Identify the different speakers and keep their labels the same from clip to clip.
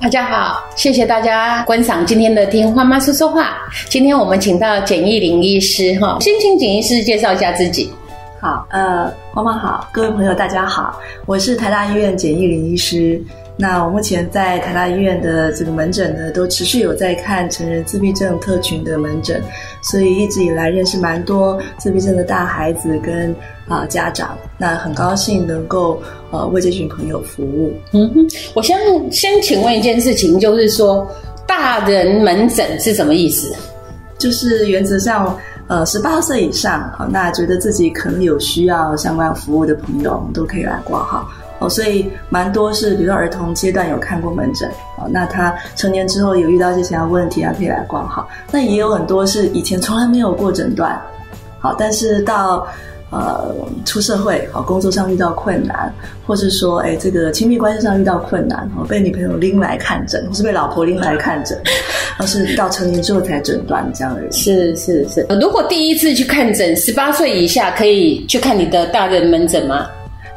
Speaker 1: 大家好，谢谢大家观赏今天的《听花妈说说话》。今天我们请到简易林医师哈，先请简医师介绍一下自己。
Speaker 2: 好，呃，花妈好，各位朋友大家好，我是台大医院简易林医师。那我目前在台大医院的这个门诊呢，都持续有在看成人自闭症特群的门诊，所以一直以来认识蛮多自闭症的大孩子跟啊家长。那很高兴能够呃为这群朋友服务。
Speaker 1: 嗯哼，我先先请问一件事情，就是说大人门诊是什么意思？
Speaker 2: 就是原则上。呃，十八岁以上啊，那觉得自己可能有需要相关服务的朋友，都可以来挂号哦。所以蛮多是，比如说儿童阶段有看过门诊哦，那他成年之后有遇到一些其他问题啊，可以来挂号。那也有很多是以前从来没有过诊断，好，但是到。呃，出社会好，工作上遇到困难，或是说，哎，这个亲密关系上遇到困难，哦，被女朋友拎来看诊，或是被老婆拎来看诊，而是到成年之后才诊断这样的人。
Speaker 1: 是是是。如果第一次去看诊，十八岁以下可以去看你的大人门诊吗？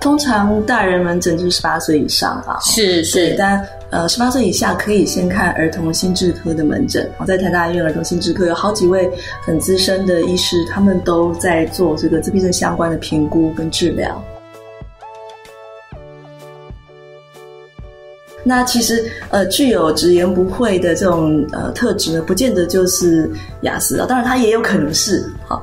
Speaker 2: 通常大人门诊就是十八岁以上吧。
Speaker 1: 是是，
Speaker 2: 但。呃，十八岁以下可以先看儿童心智科的门诊。我在台大医院儿童心智科有好几位很资深的医师，他们都在做这个自闭症相关的评估跟治疗。那其实呃，具有直言不讳的这种呃特质呢，不见得就是雅思啊，当然他也有可能是好。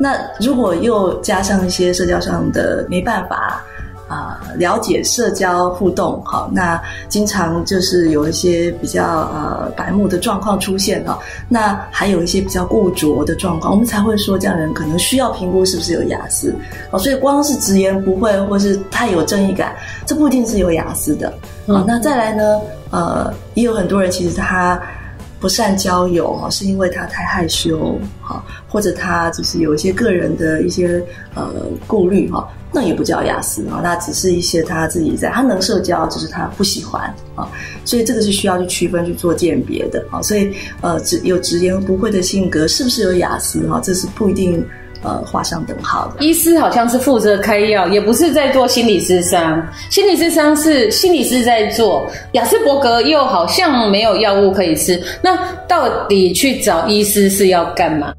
Speaker 2: 那如果又加上一些社交上的没办法。啊，了解社交互动，好，那经常就是有一些比较呃白目的状况出现哈，那还有一些比较固着的状况，我们才会说这样人可能需要评估是不是有雅思哦。所以光是直言不讳或是太有正义感，这不一定是有雅思的。好，那再来呢，呃，也有很多人其实他不善交友哈，是因为他太害羞哈，或者他就是有一些个人的一些呃顾虑哈。那也不叫雅思啊，那只是一些他自己在，他能社交，只是他不喜欢啊，所以这个是需要去区分去做鉴别的啊，所以呃，直有直言不讳的性格，是不是有雅思啊？这是不一定呃画上等号的。
Speaker 1: 医师好像是负责开药，也不是在做心理咨商，心理咨商是心理师在做，雅斯伯格又好像没有药物可以吃，那到底去找医师是要干嘛？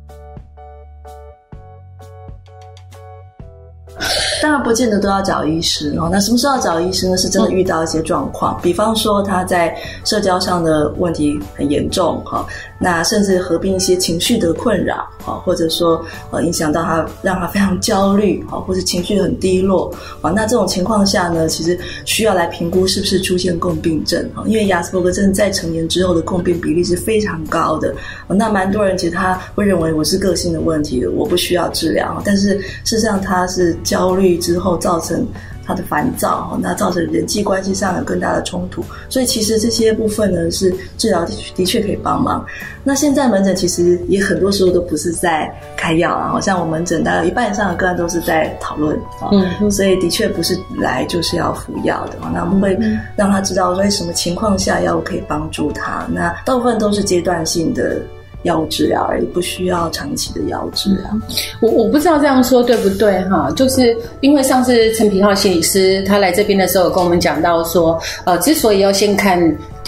Speaker 2: 当然不见得都要找医师哦。那什么时候要找医师呢？是真的遇到一些状况，比方说他在社交上的问题很严重哈。那甚至合并一些情绪的困扰啊，或者说呃影响到他，让他非常焦虑啊，或者情绪很低落啊。那这种情况下呢，其实需要来评估是不是出现共病症啊。因为亚斯伯格症在成年之后的共病比例是非常高的。那蛮多人其实他会认为我是个性的问题，我不需要治疗。但是事实上他是焦虑之后造成。他的烦躁那造成人际关系上有更大的冲突，所以其实这些部分呢是治疗的的确可以帮忙。那现在门诊其实也很多时候都不是在开药啊，好像我们诊大概一半以上的个案都是在讨论啊，所以的确不是来就是要服药的。那我们会让他知道说什么情况下药物可以帮助他，那大部分都是阶段性的。药物治疗而已，不需要长期的药治疗。
Speaker 1: 我我不知道这样说对不对哈，就是因为上次陈平浩心理师他来这边的时候，跟我们讲到说，呃，之所以要先看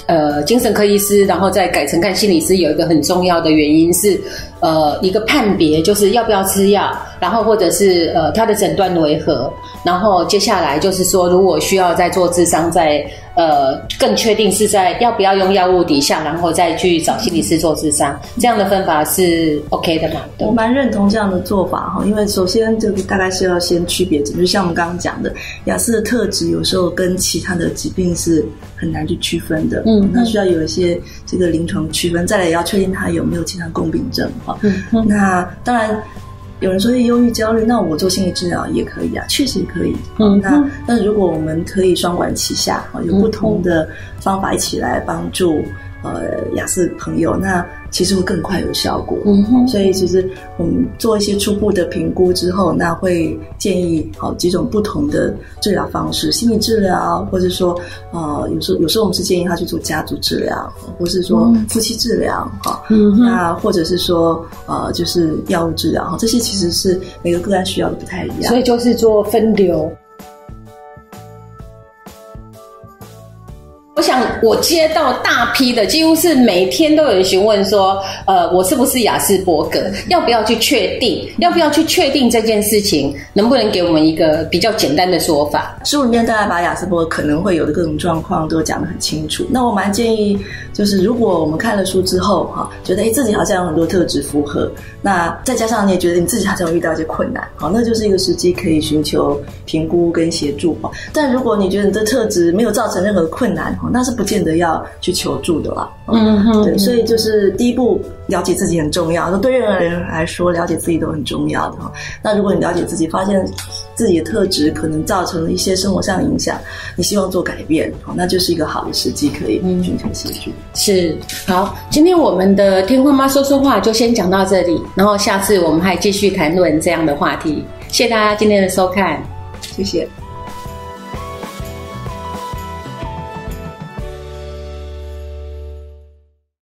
Speaker 1: 呃精神科医师，然后再改成看心理师，有一个很重要的原因是，呃，一个判别就是要不要吃药，然后或者是呃他的诊断为何，然后接下来就是说，如果需要再做智商再。呃，更确定是在要不要用药物底下，然后再去找心理师做智商，这样的分法是 OK 的嘛？
Speaker 2: 我蛮认同这样的做法哈，因为首先这个大概是要先区别，就像我们刚刚讲的，雅思的特质有时候跟其他的疾病是很难去区分的，嗯，那需要有一些这个临床区分，再来也要确定他有没有其他共病症哈。嗯，那当然。有人说忧郁焦虑，那我做心理治疗也可以啊，确实也可以。嗯，那那如果我们可以双管齐下啊，有不同的方法一起来帮助呃雅思朋友，那。其实会更快有效果，嗯哼，所以其实我们做一些初步的评估之后，那会建议好几种不同的治疗方式，心理治疗，或者说呃有时候有时候我们是建议他去做家族治疗，或是说夫妻治疗，哈，嗯那或者是说呃就是药物治疗，哈，这些其实是每个个案需要的不太一样，
Speaker 1: 所以就是做分流。我想我接到大批的，几乎是每天都有人询问说，呃，我是不是雅斯伯格？要不要去确定？要不要去确定这件事情？能不能给我们一个比较简单的说法？
Speaker 2: 书里面大概把雅斯伯格可能会有的各种状况都讲得很清楚。那我蛮建议，就是如果我们看了书之后，哈，觉得哎自己好像有很多特质符合，那再加上你也觉得你自己好像遇到一些困难，好，那就是一个时机可以寻求评估跟协助。但如果你觉得你的特质没有造成任何困难，那是不见得要去求助的啦。嗯哼，对，所以就是第一步，了解自己很重要。那对任何人来说，了解自己都很重要的哈。那如果你了解自己，发现自己的特质可能造成了一些生活上的影响，你希望做改变，那就是一个好的时机，可以寻求协助。
Speaker 1: 是，好，今天我们的天空妈说说话就先讲到这里，然后下次我们还继续谈论这样的话题。谢谢大家今天的收看，
Speaker 2: 谢谢。